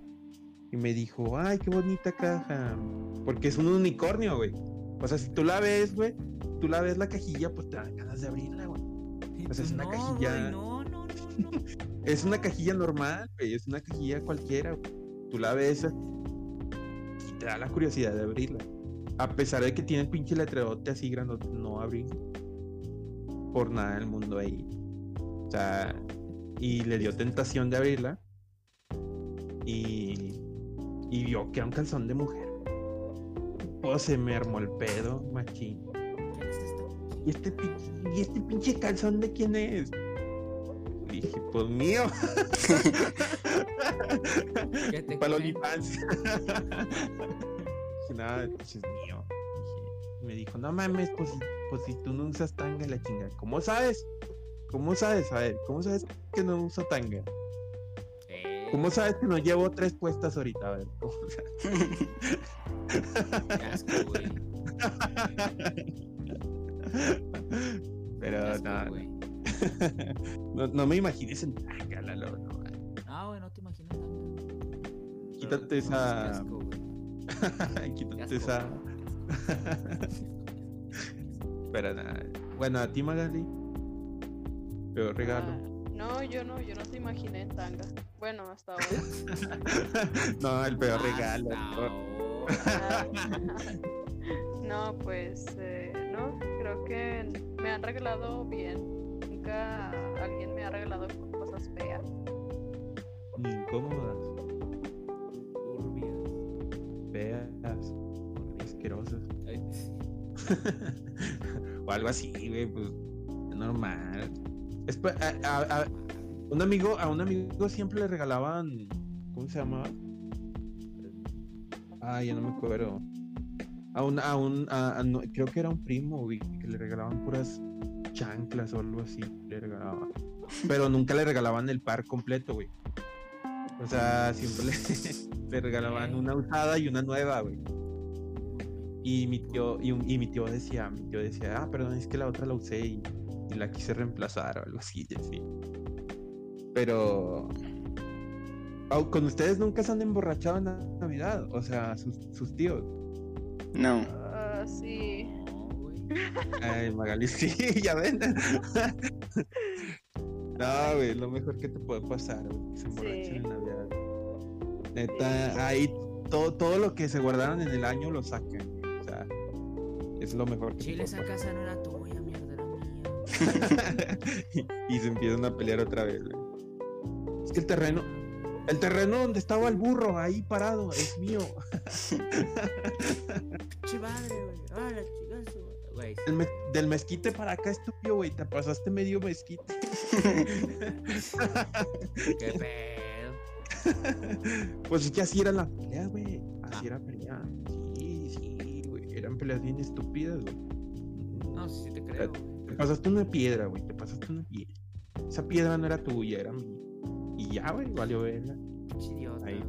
Y me dijo, ay, qué bonita caja. Porque es un unicornio, güey. O sea, si tú la ves, güey, tú la ves la cajilla, pues te dan ganas de abrirla, güey. Pues tú, es una cajilla. güey, no, no, no, no. Es una cajilla normal, güey. Es una cajilla cualquiera. güey. Tú la ves y te da la curiosidad de abrirla. A pesar de que tiene el pinche letrerote así grandote, no abrí por nada del mundo ahí. O sea, y le dio tentación de abrirla. Y, y vio que era un calzón de mujer. Pues se me armó el pedo, machín. ¿Quién es este? ¿Y este, pinche- ¿Y este pinche calzón de quién es? Dije, pues mío. ¿Qué te Para los. Dije, nada, es mío. Me dijo, no mames, pues, si- pues si tú no usas tanga la chingada. ¿Cómo sabes? ¿Cómo sabes? A ver, ¿cómo sabes que no uso tanga? Eh, ¿Cómo sabes que no llevo tres puestas ahorita? A ver, ¿cómo sabes? asco, güey. Pero asco, no, güey. no, no me imagines en tanga, Lalo, no. Güey, no te imaginas tanto. Quítate Pero, esa- asco, Quítate asco, esa. güey. Pero nada. Bueno, a ti, Magali. Peor regalo. Ah, no, yo no, yo no te imaginé en tanga. Bueno, hasta ahora. no, el peor regalo. No, pues eh, no, creo que me han regalado bien. Nunca alguien me ha regalado cosas feas. Ni incómodas, o algo así, güey, pues normal. Es a, a- a- un amigo, a un amigo siempre le regalaban, ¿cómo se llamaba? Ah, ya no me acuerdo. A un, a un, a- a- no, creo que era un primo, güey, que le regalaban puras chanclas o algo así, le regalaban. Pero nunca le regalaban el par completo, güey. O sea, siempre le, le regalaban una usada y una nueva, güey. Y mi tío, y, un- y mi tío decía, mi tío decía, ah, perdón, es que la otra la usé y, y la quise reemplazar o algo así, decía. Pero con ustedes nunca se han emborrachado en la Navidad, o sea, sus, sus tíos. No. Ah, sí. Ay, Magali, sí, ya ven. No, güey, lo mejor que te puede pasar, güey, que se emborrachen Sí. en Navidad. Neta, ahí todo, todo lo que se guardaron en el año lo sacan, es lo mejor que Chile, esa casa no era tuya, mierda, era mía. y se empiezan a pelear otra vez, güey. Es que el terreno, el terreno donde estaba el burro ahí parado es mío. Pinche madre, güey. Ah, güey. Me- del mezquite para acá es tuyo, güey. Te pasaste medio mezquite. Qué pedo. Pues es que así era la pelea, güey. Así era pelea. Peleas bien estúpidas, güey. No, sí, sí te creo. Te pasaste una piedra, güey. Te pasaste una piedra. Esa piedra no era tuya, era mía. Y ya, güey, valió verla. Idiota, Ahí.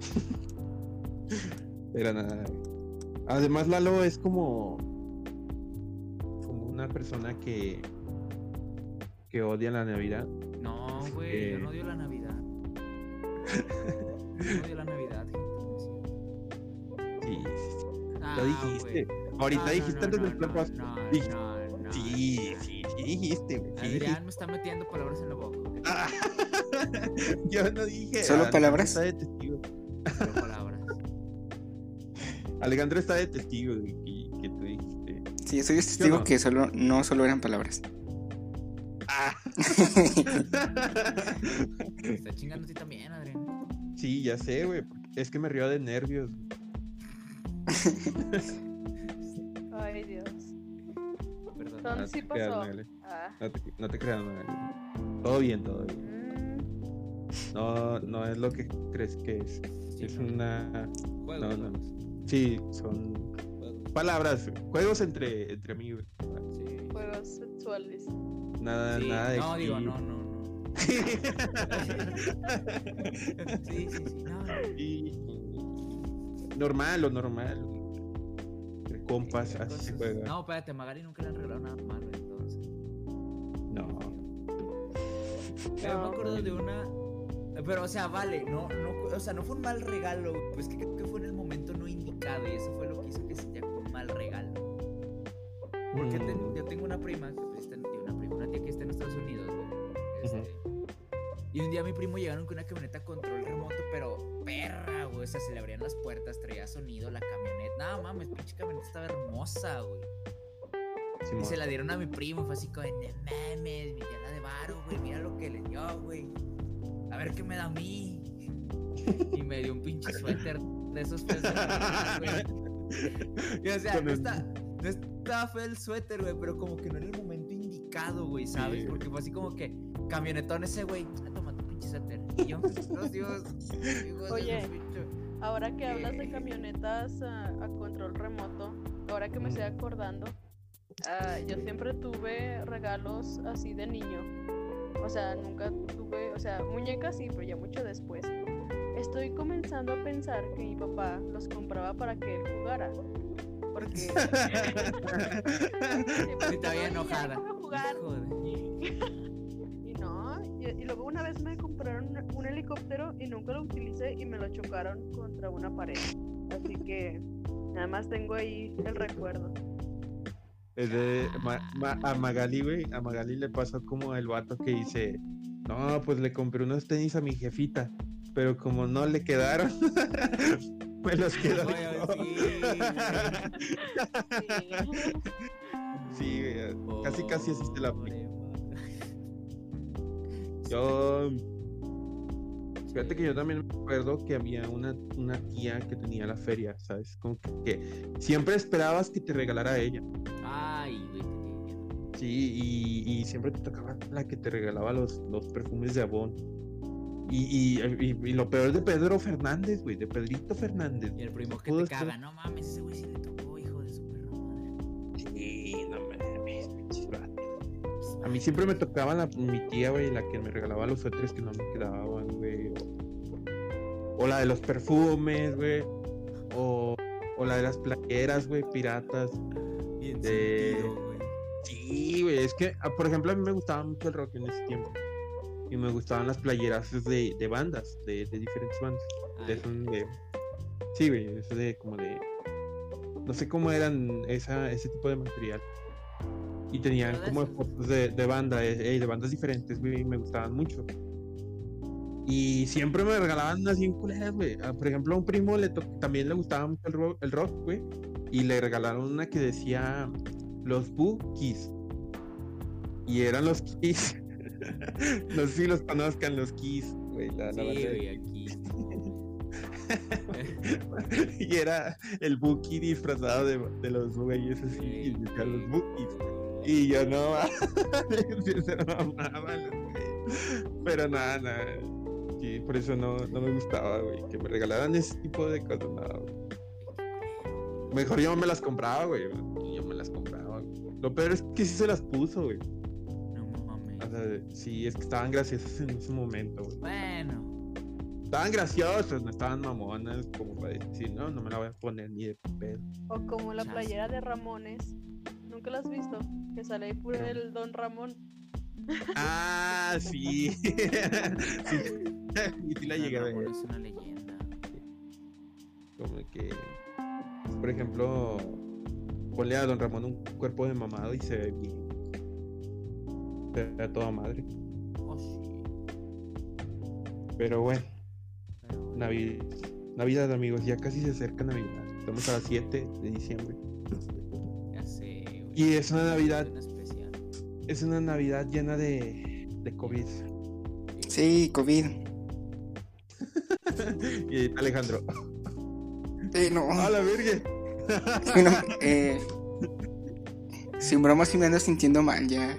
Era nada. güey. Además, Lalo es como. Como una persona que. que odia la Navidad. No, güey, yo no odio la Navidad. Yo no odio la Navidad, gente. Sí, sí, Ah, Lo dijiste. güey. Ahorita No, dijiste no, antes no, del no, podcast. no, Dij- no, no, Sí, no. sí, sí dijiste, güey. sí Adrián me está metiendo palabras en la boca. Ah, yo no dije. ¿Solo Alejandro palabras? Está de testigo. Pero palabras. Alejandro está de testigo de que, que tú dijiste. Sí, soy testigo no? que solo, no solo eran palabras. Ah. Está chingando a ti también, Adrián. sí, ya sé, güey. Es que me río de nervios. Ay, Dios. Perdón. ¿Dónde No sí te creas, pasó? Noelia. Ah. No te, no te creas, Noelia. Todo bien, todo bien. mm, No, no es lo que crees que es. Sí, Es no. una. Juegos, no, Sí, son juegos. palabras, juegos entre, entre amigos. Sí. Juegos sexuales. Nada, Sí, nada de. No, digo, aquí. no, no, no. Sí, sí, sí. No, no. Y- normal o normal. Entre compas, así se juega. No, espérate, a Magali nunca le han regalado nada malo, entonces. No. Pero No. me acuerdo de una. Pero, o sea, vale, no, no, o sea, no fue un mal regalo, pues que creo que fue en el momento no indicado y eso fue lo que hizo que se como un mal regalo. Porque Mm. ten- yo tengo una prima, que pues, está, una prima, una tía que está en Estados Unidos. Este, Y un día mi primo llegaron con una camioneta control remoto, pero perra, sea, se le abrían las puertas, traía sonido la camioneta. No mames, pinche camioneta estaba hermosa, güey. Y se la dieron a mi primo, fue así como, no mames, mi tía de varo, güey, mira lo que le dio, güey. A ver qué me da a mí. Y me dio un pinche suéter de esos güey. Y o sea, no, está, no estaba feo el suéter, güey, pero como que no era el momento indicado, güey, ¿sabes? Sí. Porque fue así como que, camionetón ese, güey, ah, toma tu pinche suéter. Yo, oh, Dios, de Oye. Ahora que hablas de Eh. camionetas a, a control remoto, ahora que me estoy acordando, ah, yo siempre tuve regalos así de niño. O sea, nunca tuve, o sea, muñecas sí, pero ya mucho después. Estoy comenzando a pensar que mi papá los compraba para que él jugara. Porque. Sí, porque todavía enojada. jugar. Hijo Y luego una vez me compraron un helicóptero y nunca lo utilicé y me lo chocaron contra una pared. Así que nada más tengo ahí el recuerdo. Es de Ma- Ma- a Magali, güey. A Magali le pasó como el vato que dice: No, pues le compré unos tenis a mi jefita. Pero como no le quedaron, me los quedó. Sí. Casi, casi así se la Yo. Fíjate que yo también me acuerdo que había una, una tía que tenía la feria, ¿sabes? Como que, que siempre esperabas que te regalara a ella. Ay, güey. Sí, y, y siempre te tocaba la que te regalaba los, los perfumes de Avon. Y, y, y- lo peor de Pedro Fernández, güey, de Pedrito Fernández. Y el primo que te caga, no mames, ese güey sí le tocó, A mí siempre me tocaba la, mi tía, güey, la que me regalaba los suéteres que no me quedaban, güey. O, o la de los perfumes, güey. O, o la de las playeras, güey, piratas. Bien De- sentido, güey. Sí, güey, es que, ah, por ejemplo, a mí me gustaba mucho el rock en ese tiempo. Y me gustaban las playeras de, de bandas, de, de diferentes bandas. De, Ay, son de- sí, güey, eso de como de... No sé cómo eran esa, ese tipo de material. Y tenían como fotos de, de banda, eh, de bandas diferentes, güey, y me gustaban mucho. Y siempre me regalaban unas bien culeras, güey. Ah, Por ejemplo, a un primo le también le gustaba mucho el rock, el rock, güey. Y le regalaron una que decía los Bookies. Y eran los Kiss. no sé si los conozcan, los Kiss, güey. La, la Sí, banda de güey, aquí. y era el Buki disfrazado de, de los güeyes así, Sí, y los. Bukis. Y yo no, se mamaban güeyes. Pero nada, nada. Sí, por eso no, no me gustaba, güey. Que me regalaran ese tipo de cosas, nada, güey. Mejor yo me las compraba, güey. Yo me las compraba. güey. Lo peor es que sí se las puso, güey. No mames. O sea, sí, es que estaban graciosas en ese momento, güey. Bueno. Estaban graciosas, no estaban mamonas, como para decir, no, no me la voy a poner ni de pedo. O como la playera de Ramones. ¿Nunca la has visto? Que sale ahí No. el Don Ramón. Ah, sí. sí. Y sí la llegué a Ramón ver. Es una leyenda. Como que, por ejemplo, ponle a Don Ramón un cuerpo de mamado y se ve bien. Se ve a toda madre. Oh, sí. Pero bueno, Pero bueno. Navidad, Navidad, amigos, ya casi se acerca Navidad. Estamos a las 7 de diciembre. Y es una Navidad es una Navidad llena de, de COVID. Sí, COVID. y Alejandro. Sí, no. ¡A la verga! Sí, no, eh, sin broma sí me ando sintiendo mal ya.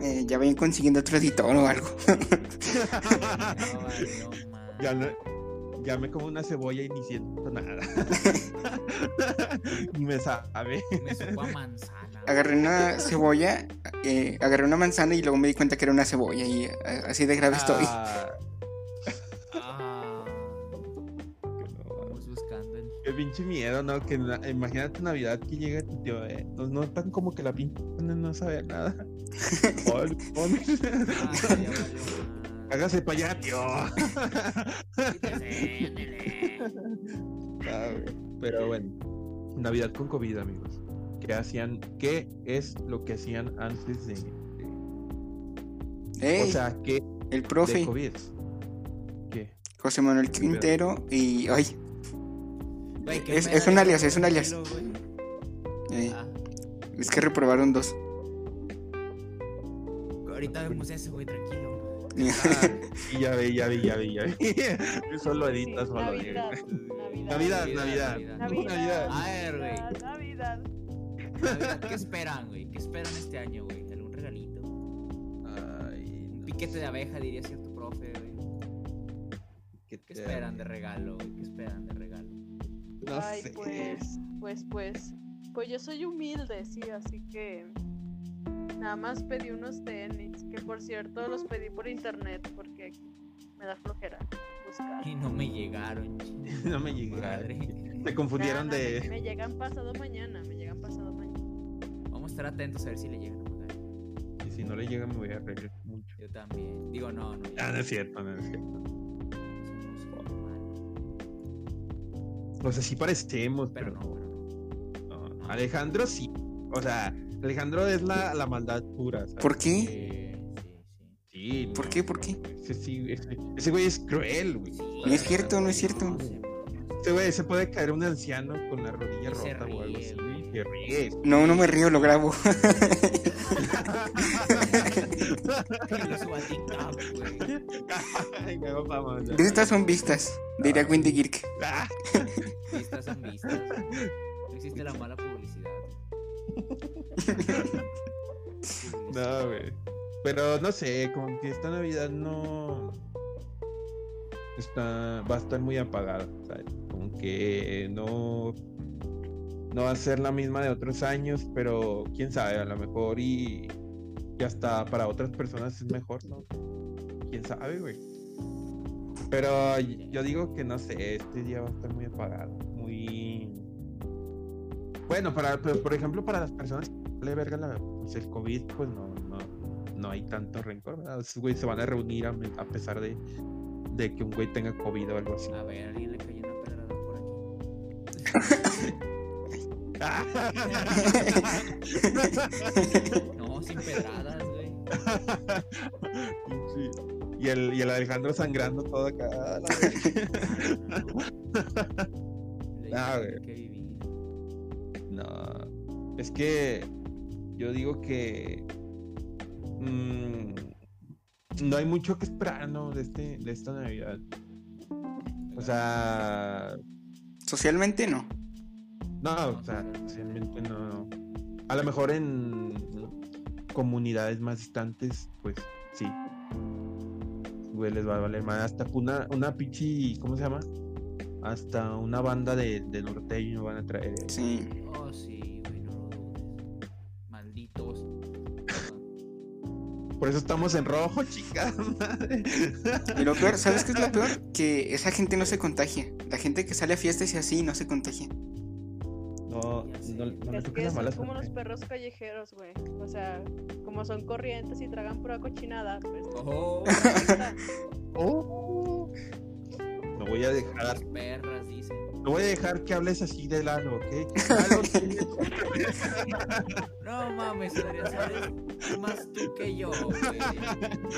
Eh, ya vayan consiguiendo otro editor o algo. No, valió Ya, no- ya me como una cebolla y ni siento nada. ni me sabe. Me supo a manzana. Agarré una cebolla, eh, agarré una manzana y luego me di cuenta que era una cebolla y eh, así de grave estoy. Ah, Ah, buscando en. Qué pinche miedo, ¿no? Que na- imagínate Navidad que llega tu tío, eh. No, no tan como que la pinche no, sabe nada. Ay, Ah, ya valió. Hágase para allá, tío. Ah. Pero bueno, Navidad con COVID, amigos. ¿Qué hacían? ¿Qué es lo que hacían antes de, Ey, o sea, qué el de profe, COVID? ¿Qué? José Manuel Quintero y... Ay, Güey, Es- es un alias, es un alias. eh, Ah, es que reprobaron dos. ahorita vemos eso, güey, tranquilo. Ah, y ya ve, ya ve, ya ve, ya ve. Solo editas, Sí, solo Navidad, Navidad, Navidad. Navidad. Navidad. A ver, güey. Navidad. Navidad, ¿Qué esperan, güey? ¿Qué esperan este año, güey? ¿Algún regalito? Ay, Un no piquete de abeja, diría cierto profe, güey. ¿Qué, ¿Qué te- esperan de regalo, güey? ¿Qué esperan de regalo? No Ay, sé. pues, pues, pues, pues yo soy humilde, sí, así que nada más pedí unos tenis, que por cierto los pedí por internet porque aquí me da flojera buscar. Y no me llegaron, No me llegaron. madre. Se confundieron No, no, de. Me, me llegan pasado mañana, me llegan pasado mañana. Vamos a estar atentos a ver si le llegan a mandar. Y si no le llega, me voy a reír mucho. Yo también. Digo, no, no. Ah, no es cierto, no es cierto. O sea, sí parecemos, Pero pero no, pero no. no. Alejandro sí. O sea, Alejandro es la, la maldad pura. ¿sabes? ¿Por qué? Sí, sí, Sí. ¿Por no, qué? ¿Por qué? Ese, sí, ese, ese güey es cruel, güey. sí. No es cierto, no es cierto. Ese güey se puede caer un anciano con la rodilla Y rota o algo ríe, así. güey. Y se ríe. No, no me río, lo grabo. Vistas son vistas, diría Wendy Girk. Ah, Vistas son vistas. No existe la mala. No, güey. Pero no sé, como que esta Navidad no. Está, va a estar muy apagada, ¿sabes? Como que no. No va a ser la misma de otros años, pero quién sabe, a lo mejor y. Y hasta para otras personas es mejor, ¿no? Quién sabe, güey. Pero yo digo que no sé, este día va a estar muy apagado, muy. Bueno, para, pero, por ejemplo, para las personas que le verga la, pues, el COVID, pues no, no, no hay tanto rencor, ¿verdad? Se van a reunir a, a pesar de, de que un güey tenga COVID o algo así. A ver, alguien le cayó una pedrada por aquí. No, sin pedradas, güey. Sí. Y el, y el Alejandro sangrando todo acá. la Ah, dije güey. No, es que yo digo que mm, no hay mucho que esperar, ¿no? De, este, de esta Navidad. O sea, Socialmente no. no, o sea, realmente no. A lo mejor en comunidades más distantes, pues sí. Güey, les va a valer más. Hasta una, una pichi, ¿cómo se llama? Hasta una banda de, de norteño van a traer. eh. Sí. Oh, sí, güey, no. Malditos. Por eso estamos en rojo, chica madre. Y lo peor, ¿sabes qué es lo peor? Que esa gente no se contagia. La gente que sale a fiestas y así no se contagia. No, no, no Es que son como los suerte. perros callejeros, güey. O sea, como son corrientes y tragan pura cochinada, pues. Oh. Oh. Voy a dejar, perras, voy a dejar que hables así de Lalo, ¿ok? Lalo tiene- No mames, Adrián, sabes más tú que yo, güey.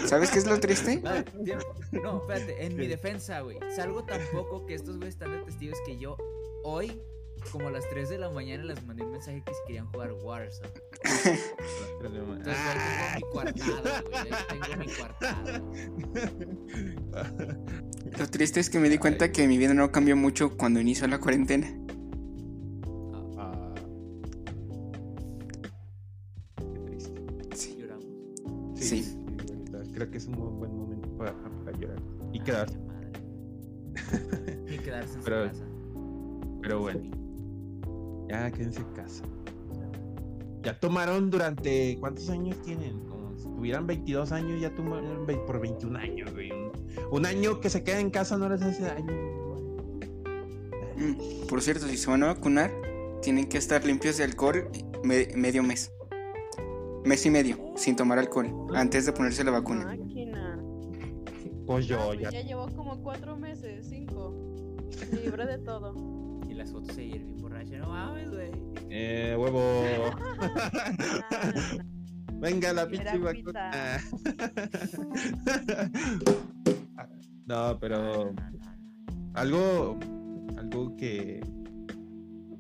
¿Sabes qué es lo triste? A ver, tiempo. No, espérate, en mi defensa, güey. Salgo tan poco que estos güeyes están de testigos que yo hoy como a las 3 de la mañana les mandé un mensaje que si querían jugar Warzone. Entonces ahí tengo mi coartada, güey. Ahí tengo mi coartada. Lo triste es que me di cuenta que mi vida no cambió mucho cuando inició la cuarentena. Quédense en casa. Ya tomaron durante. ¿Cuántos años tienen? Como si tuvieran 22 años, ya tomaron por 21 años, güey. Un, un año que se queda en casa no les hace daño. Mm, Por cierto, si se van a vacunar, tienen que estar limpios de alcohol me- medio mes. Mes y medio, sin tomar alcohol, antes de ponerse la vacuna. Máquina. Pues Ah, yo pues ya. ya llevo como cuatro meses, cinco. Libre de todo. Las fotos ayer bien borracha. No mames, güey. Eh, huevo. Venga la pinche vacuna. no, pero. Algo. Algo que.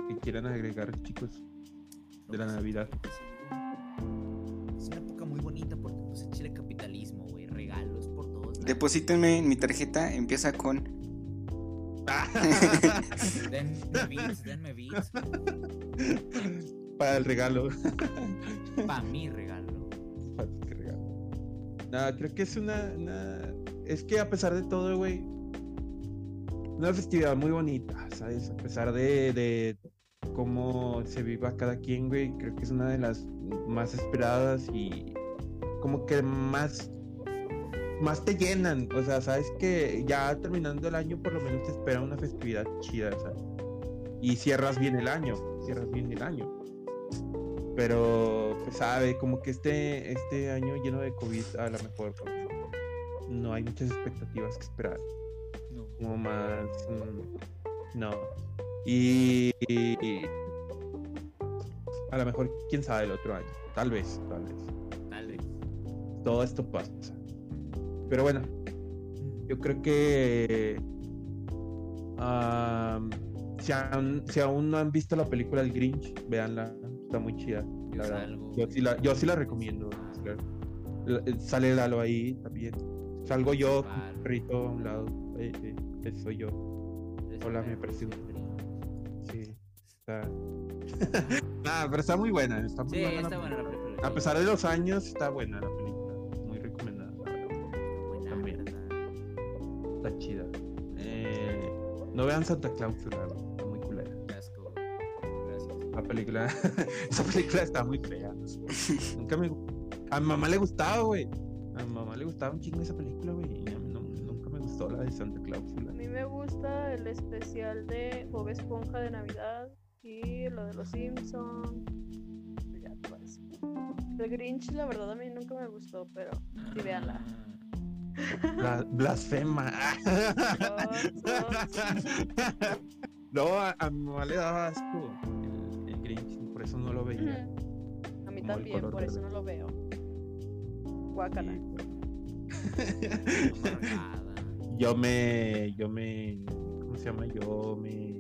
Que quieran agregar, chicos. De la Navidad. Es una época muy bonita porque pues Chile capitalismo, güey. Regalos por todos lados. Deposítenme en mi tarjeta, empieza con Denme beats, denme beats. Para el regalo. Pa' mi regalo. Para que regalo. No, creo que es una, una- Es que a pesar de todo, güey. Una festividad muy bonita, ¿sabes? A pesar de, de cómo se viva cada quien, güey. Creo que es una de las más esperadas y como que más más te llenan, o sea, sabes que ya terminando el año por lo menos te espera una festividad chida, ¿sabes? Y cierras bien el año, cierras bien el año. Pero, pues sabe, como que este, este año lleno de COVID a lo mejor no hay muchas expectativas que esperar, No. como más... mm, no. Y, y- a lo mejor, quién sabe el otro año, tal vez, tal vez. Tal vez. Todo esto pasa. Pero bueno, yo creo que am, si, aún, si aún no han visto la película El Grinch, véanla, está muy chida. Yo la sí la, yo sí la recomiendo. eh, sale Lalo ahí también. Salgo yo, Vale. perrito a un lado. eh, eh, ese soy yo. Hola, me presento. Sí. Está. ah, pero está muy buena. Está muy Sí, buena está buena la película. A pesar de los años, está buena la película. No vean Santa Claus. Está muy culera. Asco. Gracias. La película. esa película está muy fea. no sé. Nunca me. A mi mamá le gustaba, güey. A mi mamá le gustaba un chingo esa película, güey. Y a mí no- nunca me gustó la de Santa Claus. A mí me gusta el especial de Bob Esponja de Navidad y lo de los Simpsons. Ya, eso. El Grinch, la verdad, a mí nunca me gustó, pero sí, véanla. Bla- blasfema. no, a, a mi mamá le daba asco el, el Grinch. Por eso no lo veía. A mí Como también, por eso no lo veo. Guácala. Amargada. yo me. Yo me. ¿Cómo se llama? Yo me.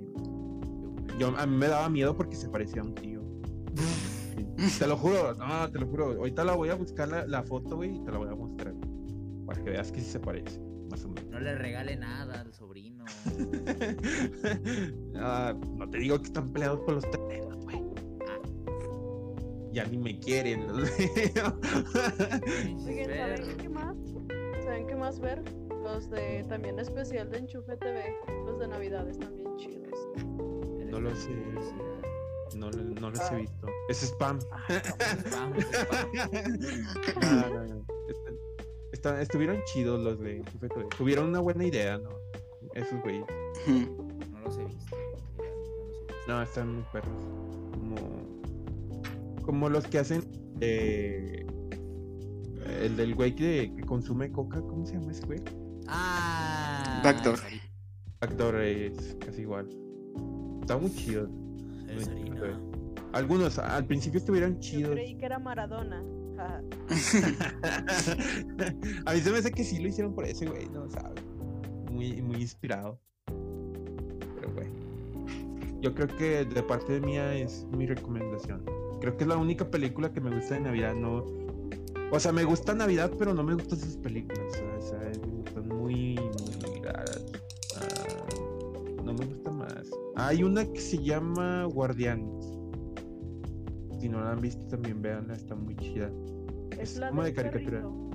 Yo, a mí me daba miedo porque se parecía a un tío. Te lo juro, no, te lo juro. Ahorita la voy a buscar la, la foto, güey, y te la voy a mostrar. Para que veas que sí se parece, más o menos. No le regale nada al sobrino. Ah, no te digo que están peleados por los terrenos, güey. Ya ni me quieren. los. Oigan, ¿saben qué más? ¿Saben qué más ver? Los de también especial de Enchufe TV. Los de Navidad están bien chidos. No lo una sé. publicidad. No, lo- no los he Ah. visto. Es spam. Spam. No, no, no. Están- estuvieron chidos los de. Tuvieron una buena idea, ¿no? Esos güeyes. No los he visto. no están muy perros. Como, como los que hacen eh, el del güey que, que consume coca, ¿cómo se llama ese güey? Ah, Backdoor. Actor es casi igual. Está muy chido. es harina. Algunos al principio estuvieron Yo chidos. creí que era Maradona. A mí se me hace que sí lo hicieron por ese güey, no sabes. Muy, muy inspirado. Pero güey. yo creo que de parte de mía es mi recomendación. Creo que es la única película que me gusta de Navidad, no. O sea, me gusta Navidad, pero no me gustan sus películas. O sea, me gustan muy, muy raras. Ah, no me gusta más. Hay una que se llama Guardianes. Si no la han visto, también veanla, está muy chida. Es Es la como de caricatura. perrito.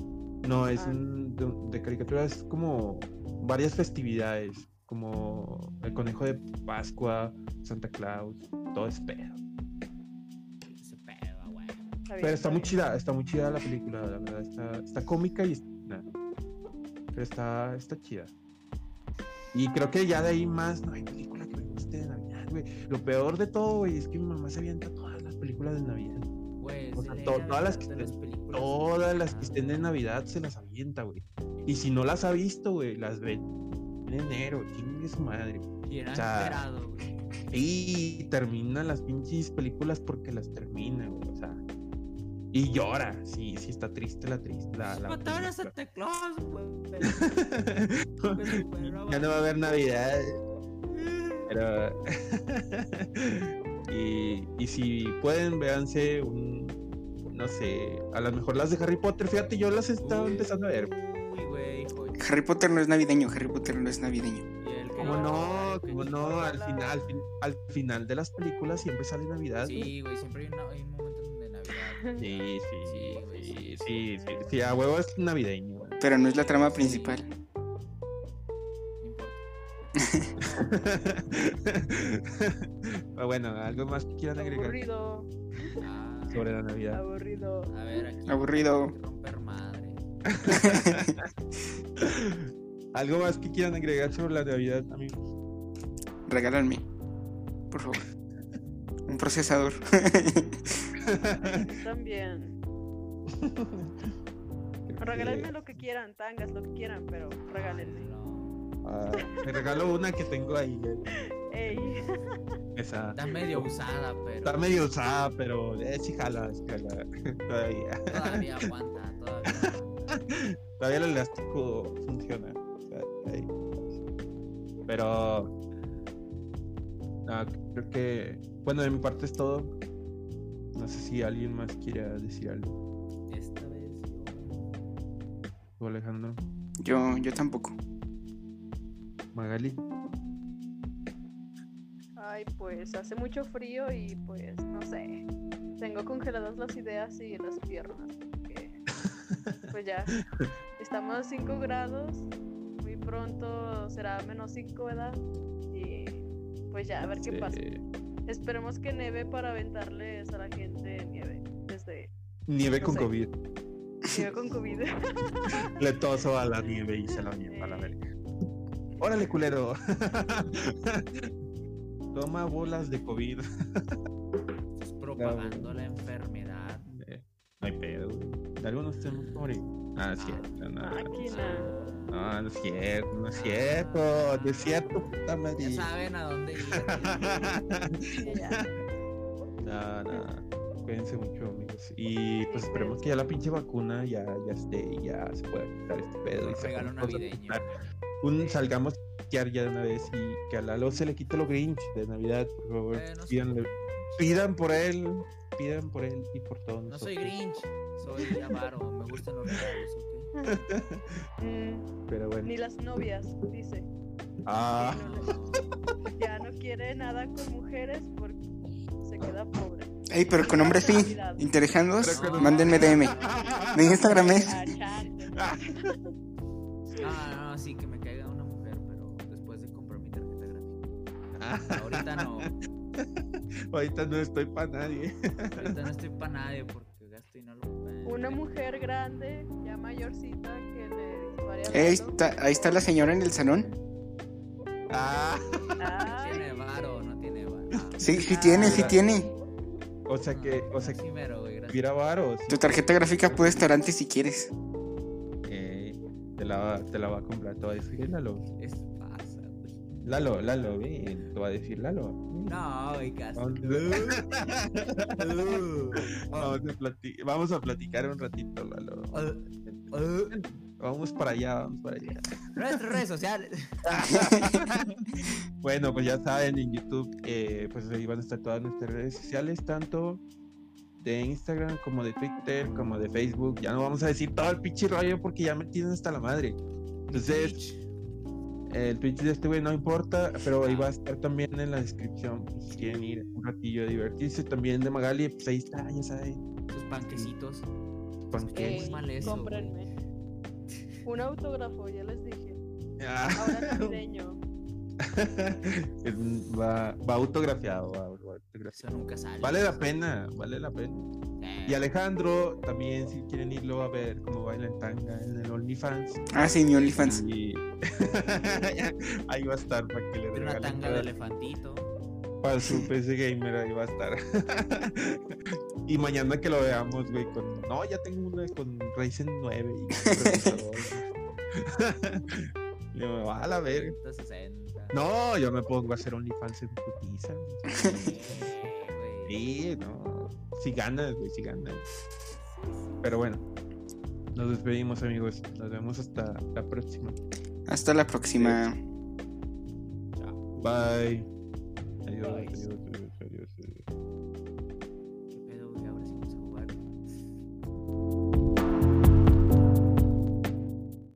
No, es Ah. un- de, de caricatura, es como varias festividades, como el conejo de Pascua, Santa Claus, todo es pedo. Ese pedo, güey. Está bien, Pero está muy chida, está muy chida la película, la verdad, está, está cómica y nah, pero está, está chida. Y creo que ya de ahí más no hay película que me guste de Navidad, güey. Lo peor de todo, güey, es que mi mamá se avienta las películas de Navidad. O sea, to- todas las que de estén- películas Todas las que mexicanas, estén de Navidad se las avienta, güey. Y si no las ha visto, güey, las ve en enero, chingue su madre. Y era o sea, esperado, güey. Y termina las pinches películas porque las termina, güey. O sea. Y llora. Sí, sí está triste la triste. La, la Mataron a. Santa Claus, güey. ya no va a haber Navidad. Pero. y, y si pueden, véanse un. No sé. A lo mejor las de Harry Potter. Fíjate, yo las estaba Uy, empezando a ver. Joya. Harry Potter no es navideño, Harry Potter no es navideño. Y el que ¿Cómo no? ¿Cómo no? Al final, al, fin- al final de las películas siempre sale Navidad. Sí, güey, siempre hay, una- hay un momento de Navidad. Sí, sí, Sí, güey, sí, sí, sí, sí, sí, a huevo es navideño. güey. Pero no es la trama Sí. principal. Pero bueno, algo más que quieran agregar Aburrido, Ah, sobre la Navidad. aburrido. a ver, aquí. Aburrido. Romper madre. Algo más que quieran agregar sobre la Navidad, amigos. Regálanme, por favor. Un procesador. También. Regálenme lo que quieran, tangas, lo que quieran, pero regálenme. No. ah, te regalo una que tengo ahí. eh, Ey, Esa. Está medio usada, pero. Está medio usada, pero eh, sí jala, sí jala. Todavía. Todavía aguanta, todavía. Todavía el elástico funciona. o sea, ahí. Pero. no, creo que. Bueno, de mi parte es todo. No sé si alguien más quiera decir algo. Esta vez yo. ¿Tú, Alejandro? Yo, yo tampoco. Magali. ay, pues hace mucho frío y pues no sé. Tengo congeladas las ideas y las piernas. porque, pues ya, estamos a 5 grados. Muy pronto será menos 5, ¿verdad? Y pues ya, a ver qué pasa. Esperemos que neve para aventarles a la gente nieve. Desde Nieve No con sé. COVID. nieve con COVID. Le toso a la nieve y se la nieva a la verga. Órale, culero. Toma bolas de COVID. Estás propagando la enfermedad. Eh, No hay pedo. De algunos tenemos morir. Ah, es cierto, no. Máquina. No, no es cierto, no es cierto, no es cierto, puta madre. Ya saben a dónde ir. No, no. Cuídense mucho, amigos. Y pues esperemos que ya la pinche vacuna ya, ya esté y ya se pueda quitar este pedo. y Un regalo navideño. Un, salgamos a quitar ya de una vez y que a Lalo se le quite lo Grinch de Navidad, por favor. Sí. Pídanle- pidan por él, pidan por él y por todos No soy. Grinch, soy avaro. Me gustan los regalos, ¿ok? Mm, Pero bueno. Ni las novias, dice. Ah, no ya no quiere nada con mujeres porque se queda pobre. Ey, pero con hombres sí. Interesados, con- mándenme DM. Mi Instagram es. Ah, ¿no? No, no, no, sí, que me Ahorita no. ahorita no estoy para nadie. Ahorita no estoy para nadie porque gasto y no lo Una mujer grande, ya mayorcita, que le dispare al gato. está, ahí está la señora en el salón. Ah, Ay, Tiene varo, no tiene varo. Ah, Sí, sí tiene, sí tiene. o sea que, o sea sí, que hubiera varos. Tu tarjeta gráfica puede estar antes si quieres. Eh, te, la, va- te la va a comprar, te va a decir Lalo. Es. Lalo, Lalo, ven, te va a decir Lalo. No, casi. Vamos, vamos a, vamos a platicar un ratito, Lalo. Vamos para allá, vamos para allá. Nuestras redes sociales. Bueno, pues ya saben, en YouTube, eh, pues ahí van a estar todas nuestras redes sociales, tanto de Instagram como de Twitter, como de Facebook. Ya no vamos a decir todo el pinche rollo porque ya me tienen hasta la madre. Entonces, el Twitch de este güey no importa, pero ahí va a estar también en la descripción. pues, si quieren ir un ratillo a divertirse. También de Magali, pues ahí está, ya saben. Sus panquecitos. panqueques. Muy mal eso, cómprenme. Un autógrafo, ya les dije. Ah. Ahora navideño. Va, va autografiado, va, va autografiado. Eso nunca sale. Vale la pena, vale la pena. Eh, Y Alejandro, también si quieren irlo a ver cómo baila en tanga en el OnlyFans. Ah, sí, mi OnlyFans. Y... ahí va a estar para que le tiene una regalen tanga de elefantito. para su PC gamer, ahí va a estar. y mañana que lo veamos, güey, con... No, ya tengo una con Ryzen 9 y me va a la verga. 160. No, yo me pongo a hacer OnlyFans en putiza. Sí, no. Si ganas, güey, si ganas. Pero bueno, nos despedimos, amigos. Nos vemos hasta la próxima. Hasta la próxima. Bye. adiós, adiós, adiós, adiós.